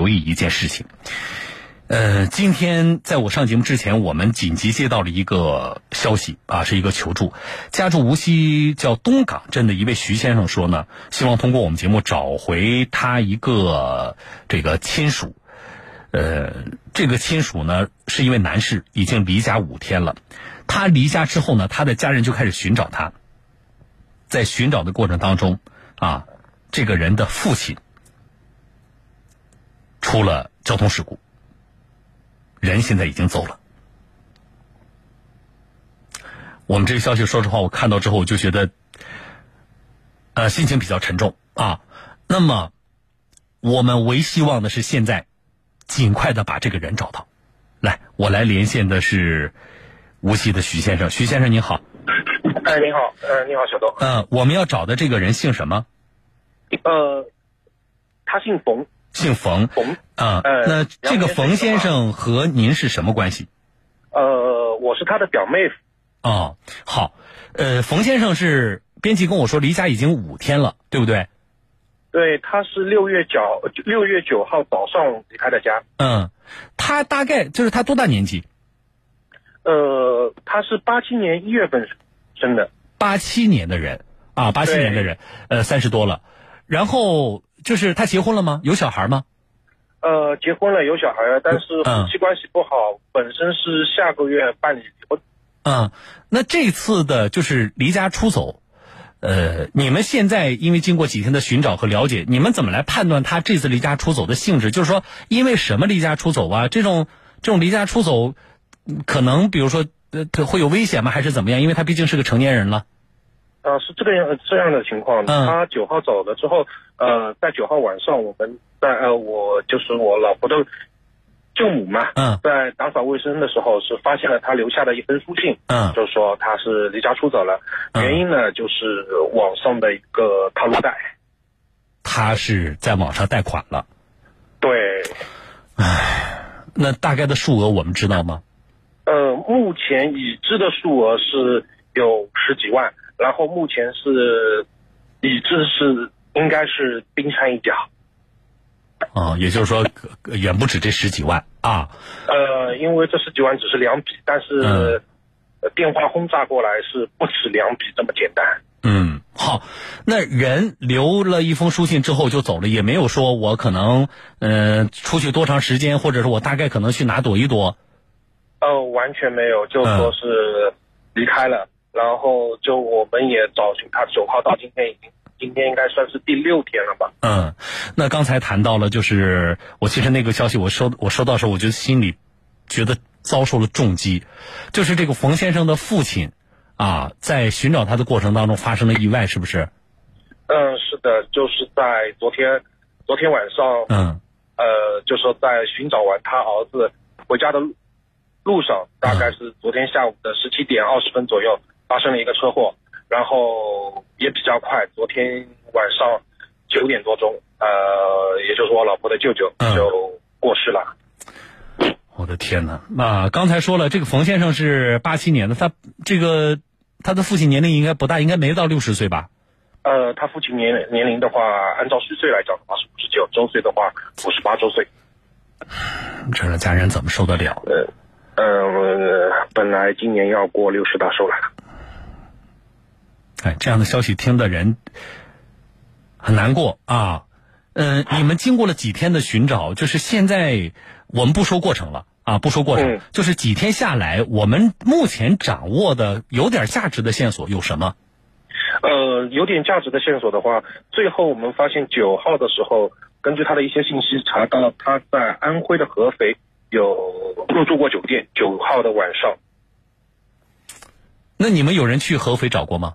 留意一件事情。呃，今天在我上节目之前，我们紧急接到了一个消息啊，是一个求助。家住无锡叫东港镇的一位徐先生说呢，希望通过我们节目找回他一个这个亲属。呃，这个亲属呢是一位男士，已经离家五天了。他离家之后呢，他的家人就开始寻找他。在寻找的过程当中，啊，这个人的父亲出了交通事故。人现在已经走了。我们这个消息，说实话，我看到之后，我就觉得，呃，心情比较沉重啊。那么，我们唯希望的是现在尽快的把这个人找到。来，我来连线的是无锡的徐先生。徐先生您好。哎，你好，呃，你好，小东。嗯，我们要找的这个人姓什么？呃，他姓冯。姓冯，冯啊，那这个冯先生和您是什么关系？呃，我是他的表妹夫。哦，好，呃，冯先生是编辑跟我说离家已经五天了，对不对？对，他是六月九六月九号早上离开的家。嗯，他大概就是他多大年纪？呃，他是八七年一月份生的。八七年的人啊，八七年的人，呃，三十多了，然后。就是他结婚了吗？有小孩吗？呃，结婚了，有小孩了，但是夫妻关系不好，本身是下个月办理离婚。嗯，那这次的就是离家出走，呃，你们现在因为经过几天的寻找和了解，你们怎么来判断他这次离家出走的性质？就是说，因为什么离家出走啊？这种这种离家出走，可能比如说呃，会有危险吗？还是怎么样？因为他毕竟是个成年人了。啊，是这个样这样的情况。他九号走了之后，呃，在九号晚上，我们在呃，我就是我老婆的舅母嘛，嗯，在打扫卫生的时候，是发现了他留下的一封书信，嗯，就说他是离家出走了，原因呢就是网上的一个套路贷，他是在网上贷款了，对，唉，那大概的数额我们知道吗？呃，目前已知的数额是有十几万。然后目前是，已知是应该是冰山一角，哦，也就是说远不止这十几万啊。呃，因为这十几万只是两笔，但是电话轰炸过来是不止两笔这么简单。嗯，好，那人留了一封书信之后就走了，也没有说我可能嗯出去多长时间，或者是我大概可能去哪躲一躲。呃，完全没有，就说是离开了。然后就我们也找寻他，九号到今天已经，今天应该算是第六天了吧？嗯，那刚才谈到了，就是我其实那个消息我收我收到时候，我觉得心里觉得遭受了重击，就是这个冯先生的父亲啊，在寻找他的过程当中发生了意外，是不是？嗯，是的，就是在昨天，昨天晚上，嗯，呃，就是在寻找完他儿子回家的路上，大概是昨天下午的十七点二十分左右。发生了一个车祸，然后也比较快。昨天晚上九点多钟，呃，也就是我老婆的舅舅就过世了。我的天哪！那刚才说了，这个冯先生是八七年的，他这个他的父亲年龄应该不大，应该没到六十岁吧？呃，他父亲年年龄的话，按照虚岁来讲的话是五十九周岁的话，五十八周岁。这让家人怎么受得了？呃，呃，本来今年要过六十大寿了。哎，这样的消息听的人很难过啊。嗯，你们经过了几天的寻找，就是现在我们不说过程了啊，不说过程，就是几天下来，我们目前掌握的有点价值的线索有什么？呃，有点价值的线索的话，最后我们发现九号的时候，根据他的一些信息查到他在安徽的合肥有入住过酒店。九号的晚上，那你们有人去合肥找过吗？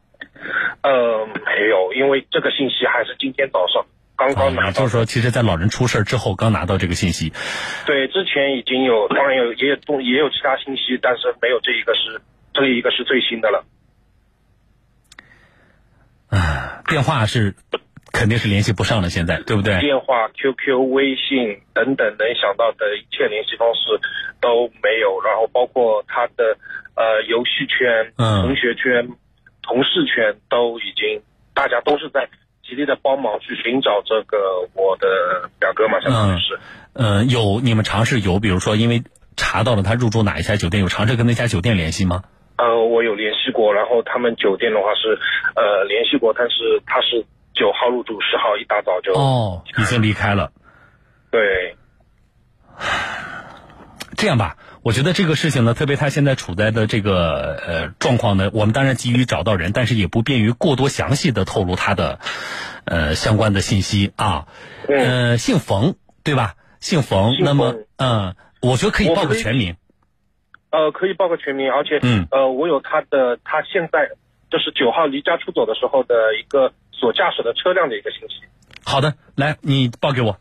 呃，没有，因为这个信息还是今天早上刚刚拿到。就是说，其实，在老人出事之后，刚拿到这个信息。对，之前已经有，当然有，也有也有其他信息，但是没有这一个是，这一个是最新的了。啊，电话是肯定是联系不上了，现在对不对？电话、QQ、微信等等能想到的一切联系方式都没有，然后包括他的呃游戏圈、同学圈。同事圈都已经，大家都是在极力的帮忙去寻找这个我的表哥嘛，相当于是。嗯，有你们尝试有，比如说因为查到了他入住哪一家酒店，有尝试跟那家酒店联系吗？呃，我有联系过，然后他们酒店的话是呃联系过，但是他是九号入住，十号一大早就哦已经离开了。对，这样吧，我觉得这个事情呢，特别他现在处在的这个呃状况呢，我们当然急于找到人，但是也不便于过多详细的透露他的呃相关的信息啊。呃，姓冯对吧？姓冯，那么嗯，我觉得可以报个全名。呃，可以报个全名，而且嗯呃，我有他的他现在就是九号离家出走的时候的一个所驾驶的车辆的一个信息。好的，来你报给我。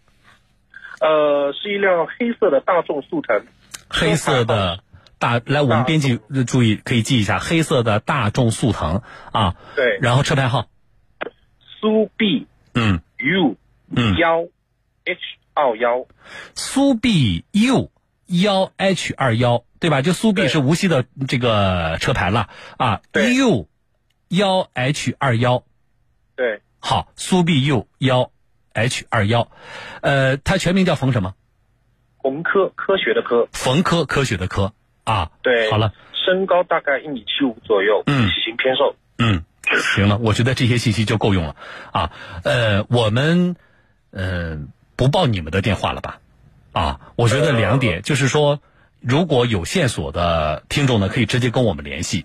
呃，是一辆黑色的大众速腾。黑色的大，来我们编辑注意可以记一下，黑色的大众速腾啊。对。然后车牌号。苏 B 嗯 U 嗯幺 H 二幺。苏 B U 幺 H 二幺。对吧？就苏 B 是无锡的这个车牌了啊，U 幺 H 二幺，对，好，苏 B U 幺 H 二幺，呃，它全名叫冯什么？冯科，科学的科。冯科，科学的科啊。对，好了，身高大概一米七五左右，嗯，体型偏瘦，嗯，行了，我觉得这些信息就够用了啊。呃，我们呃不报你们的电话了吧？啊，我觉得两点就是说。如果有线索的听众呢，可以直接跟我们联系。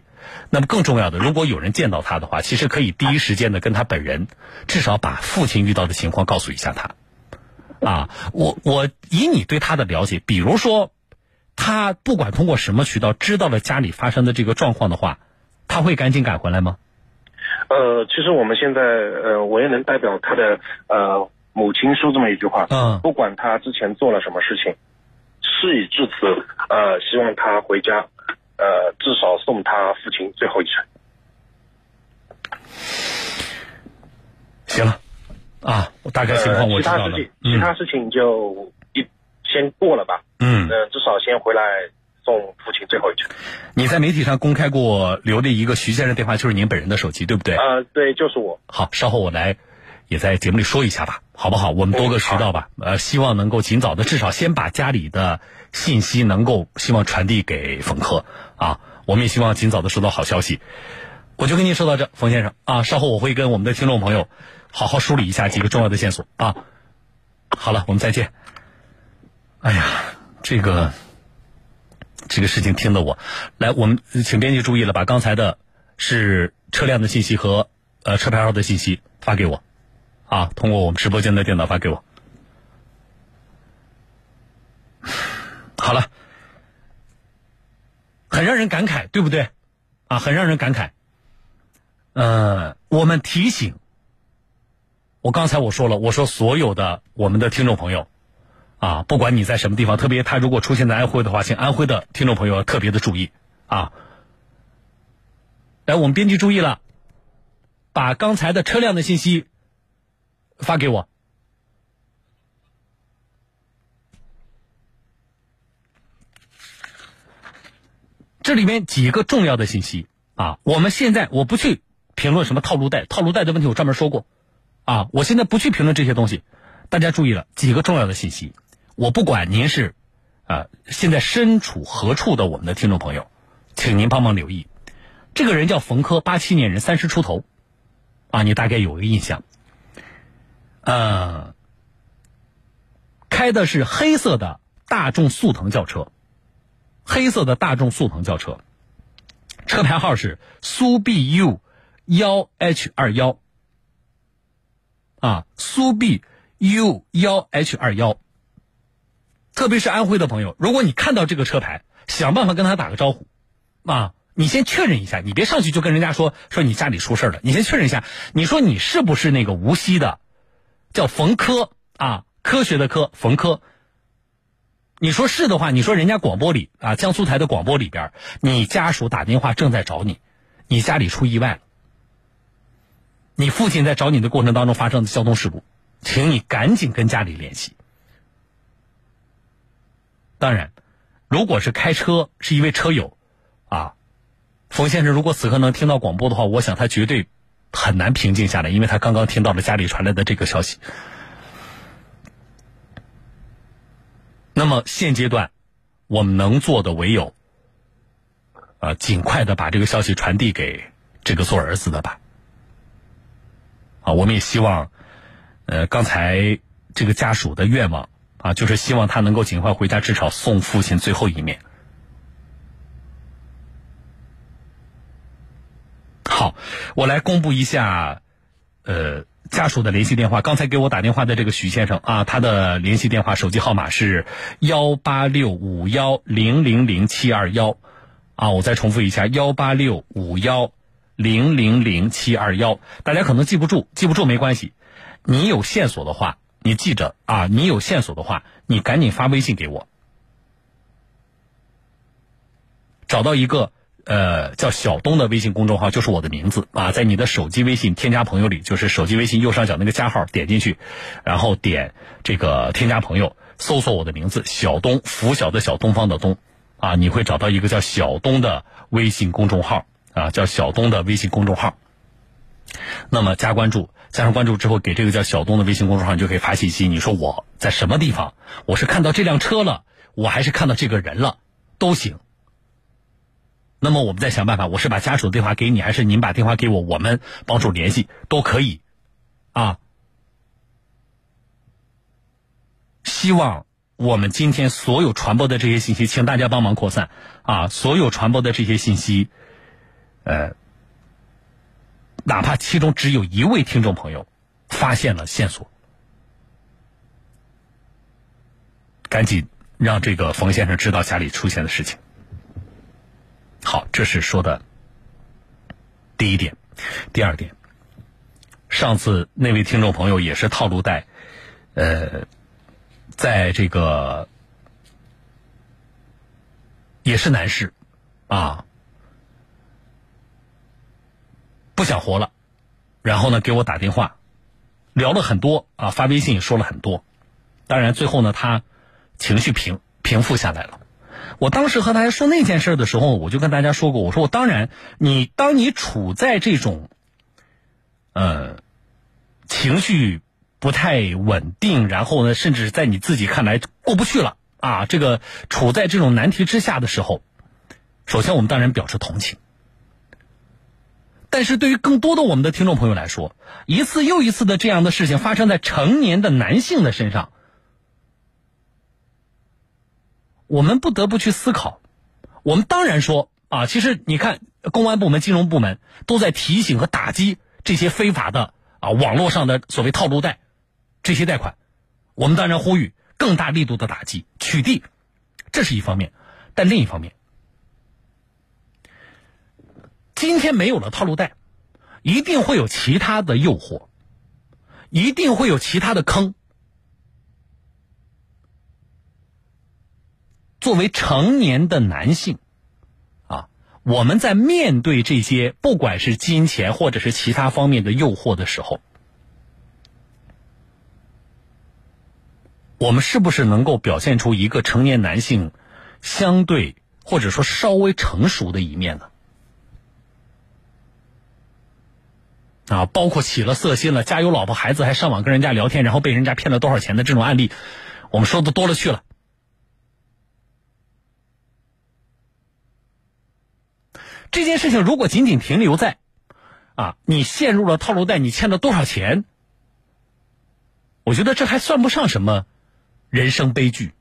那么更重要的，如果有人见到他的话，其实可以第一时间的跟他本人，至少把父亲遇到的情况告诉一下他。啊，我我以你对他的了解，比如说，他不管通过什么渠道知道了家里发生的这个状况的话，他会赶紧赶回来吗？呃，其实我们现在呃，我也能代表他的呃母亲说这么一句话，嗯，不管他之前做了什么事情。事已至此，呃，希望他回家，呃，至少送他父亲最后一程。行了，啊，我大概情况我知道了。其他事情，其他事情就一先过了吧。嗯，呃，至少先回来送父亲最后一程。你在媒体上公开过留的一个徐先生电话，就是您本人的手机，对不对？呃，对，就是我。好，稍后我来。也在节目里说一下吧，好不好？我们多个渠道吧，呃，希望能够尽早的，至少先把家里的信息能够希望传递给冯科啊。我们也希望尽早的收到好消息。我就跟您说到这，冯先生啊，稍后我会跟我们的听众朋友好好梳理一下几个重要的线索啊。好了，我们再见。哎呀，这个这个事情听得我来，我们请编辑注意了，把刚才的是车辆的信息和呃车牌号的信息发给我。啊，通过我们直播间的电脑发给我。好了，很让人感慨，对不对？啊，很让人感慨。呃，我们提醒，我刚才我说了，我说所有的我们的听众朋友，啊，不管你在什么地方，特别他如果出现在安徽的话，请安徽的听众朋友要特别的注意啊。来，我们编辑注意了，把刚才的车辆的信息。发给我，这里面几个重要的信息啊！我们现在我不去评论什么套路贷，套路贷的问题我专门说过啊！我现在不去评论这些东西，大家注意了，几个重要的信息，我不管您是啊现在身处何处的我们的听众朋友，请您帮忙留意，这个人叫冯科，八七年人，三十出头，啊，你大概有一个印象。呃，开的是黑色的大众速腾轿车，黑色的大众速腾轿车，车牌号是苏 B U 幺 H 二幺，啊，苏 B U 幺 H 二幺。特别是安徽的朋友，如果你看到这个车牌，想办法跟他打个招呼，啊，你先确认一下，你别上去就跟人家说说你家里出事了，你先确认一下，你说你是不是那个无锡的？叫冯科啊，科学的科，冯科。你说是的话，你说人家广播里啊，江苏台的广播里边，你家属打电话正在找你，你家里出意外了，你父亲在找你的过程当中发生的交通事故，请你赶紧跟家里联系。当然，如果是开车是一位车友，啊，冯先生如果此刻能听到广播的话，我想他绝对很难平静下来，因为他刚刚听到了家里传来的这个消息。那么现阶段，我们能做的唯有，呃，尽快的把这个消息传递给这个做儿子的吧。我们也希望，呃，刚才这个家属的愿望啊，就是希望他能够尽快回家，至少送父亲最后一面。好，我来公布一下，呃。家属的联系电话，刚才给我打电话的这个徐先生啊，他的联系电话手机号码是幺八六五幺零零零七二幺，啊，我再重复一下幺八六五幺零零零七二幺，大家可能记不住，记不住没关系，你有线索的话，你记着啊，你有线索的话，你赶紧发微信给我，找到一个。呃，叫小东的微信公众号就是我的名字啊，在你的手机微信添加朋友里，就是手机微信右上角那个加号，点进去，然后点这个添加朋友，搜索我的名字小东，拂晓的小东方的东，啊，你会找到一个叫小东的微信公众号。啊，叫小东的微信公众号。那么加关注，加上关注之后，给这个叫小东的微信公众号，你就可以发信息，你说我在什么地方，我是看到这辆车了，我还是看到这个人了，都行。那么我们再想办法，我是把家属的电话给你，还是您把电话给我，我们帮助联系都可以，啊。希望我们今天所有传播的这些信息，请大家帮忙扩散啊！所有传播的这些信息，呃，哪怕其中只有一位听众朋友发现了线索，赶紧让这个冯先生知道家里出现的事情。好，这是说的第一点。第二点，上次那位听众朋友也是套路贷，呃，在这个也是男士啊，不想活了，然后呢给我打电话，聊了很多啊，发微信也说了很多，当然最后呢他情绪平平复下来了。我当时和大家说那件事的时候，我就跟大家说过，我说我当然，你当你处在这种，呃，情绪不太稳定，然后呢，甚至在你自己看来过不去了啊，这个处在这种难题之下的时候，首先我们当然表示同情，但是对于更多的我们的听众朋友来说，一次又一次的这样的事情发生在成年的男性的身上。我们不得不去思考，我们当然说啊，其实你看，公安部门、金融部门都在提醒和打击这些非法的啊网络上的所谓套路贷，这些贷款，我们当然呼吁更大力度的打击取缔，这是一方面，但另一方面，今天没有了套路贷，一定会有其他的诱惑，一定会有其他的坑。作为成年的男性，啊，我们在面对这些不管是金钱或者是其他方面的诱惑的时候，我们是不是能够表现出一个成年男性相对或者说稍微成熟的一面呢？啊，包括起了色心了，家有老婆孩子还上网跟人家聊天，然后被人家骗了多少钱的这种案例，我们说的多了去了。这件事情如果仅仅停留在，啊，你陷入了套路贷，你欠了多少钱？我觉得这还算不上什么人生悲剧。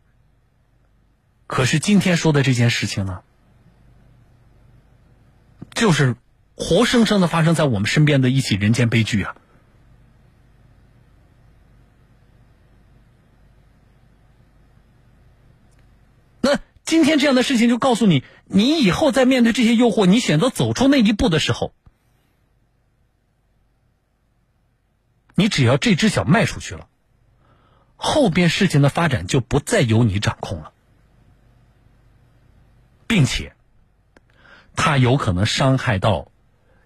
可是今天说的这件事情呢，就是活生生的发生在我们身边的一起人间悲剧啊。那今天这样的事情就告诉你，你以后在面对这些诱惑，你选择走出那一步的时候，你只要这只脚迈出去了，后边事情的发展就不再由你掌控了，并且，他有可能伤害到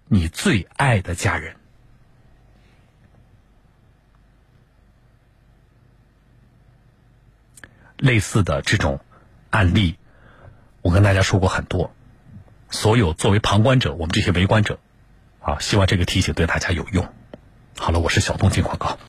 你最爱的家人。类似的这种。案例，我跟大家说过很多。所有作为旁观者，我们这些围观者，啊，希望这个提醒对大家有用。好了，我是小东进广告。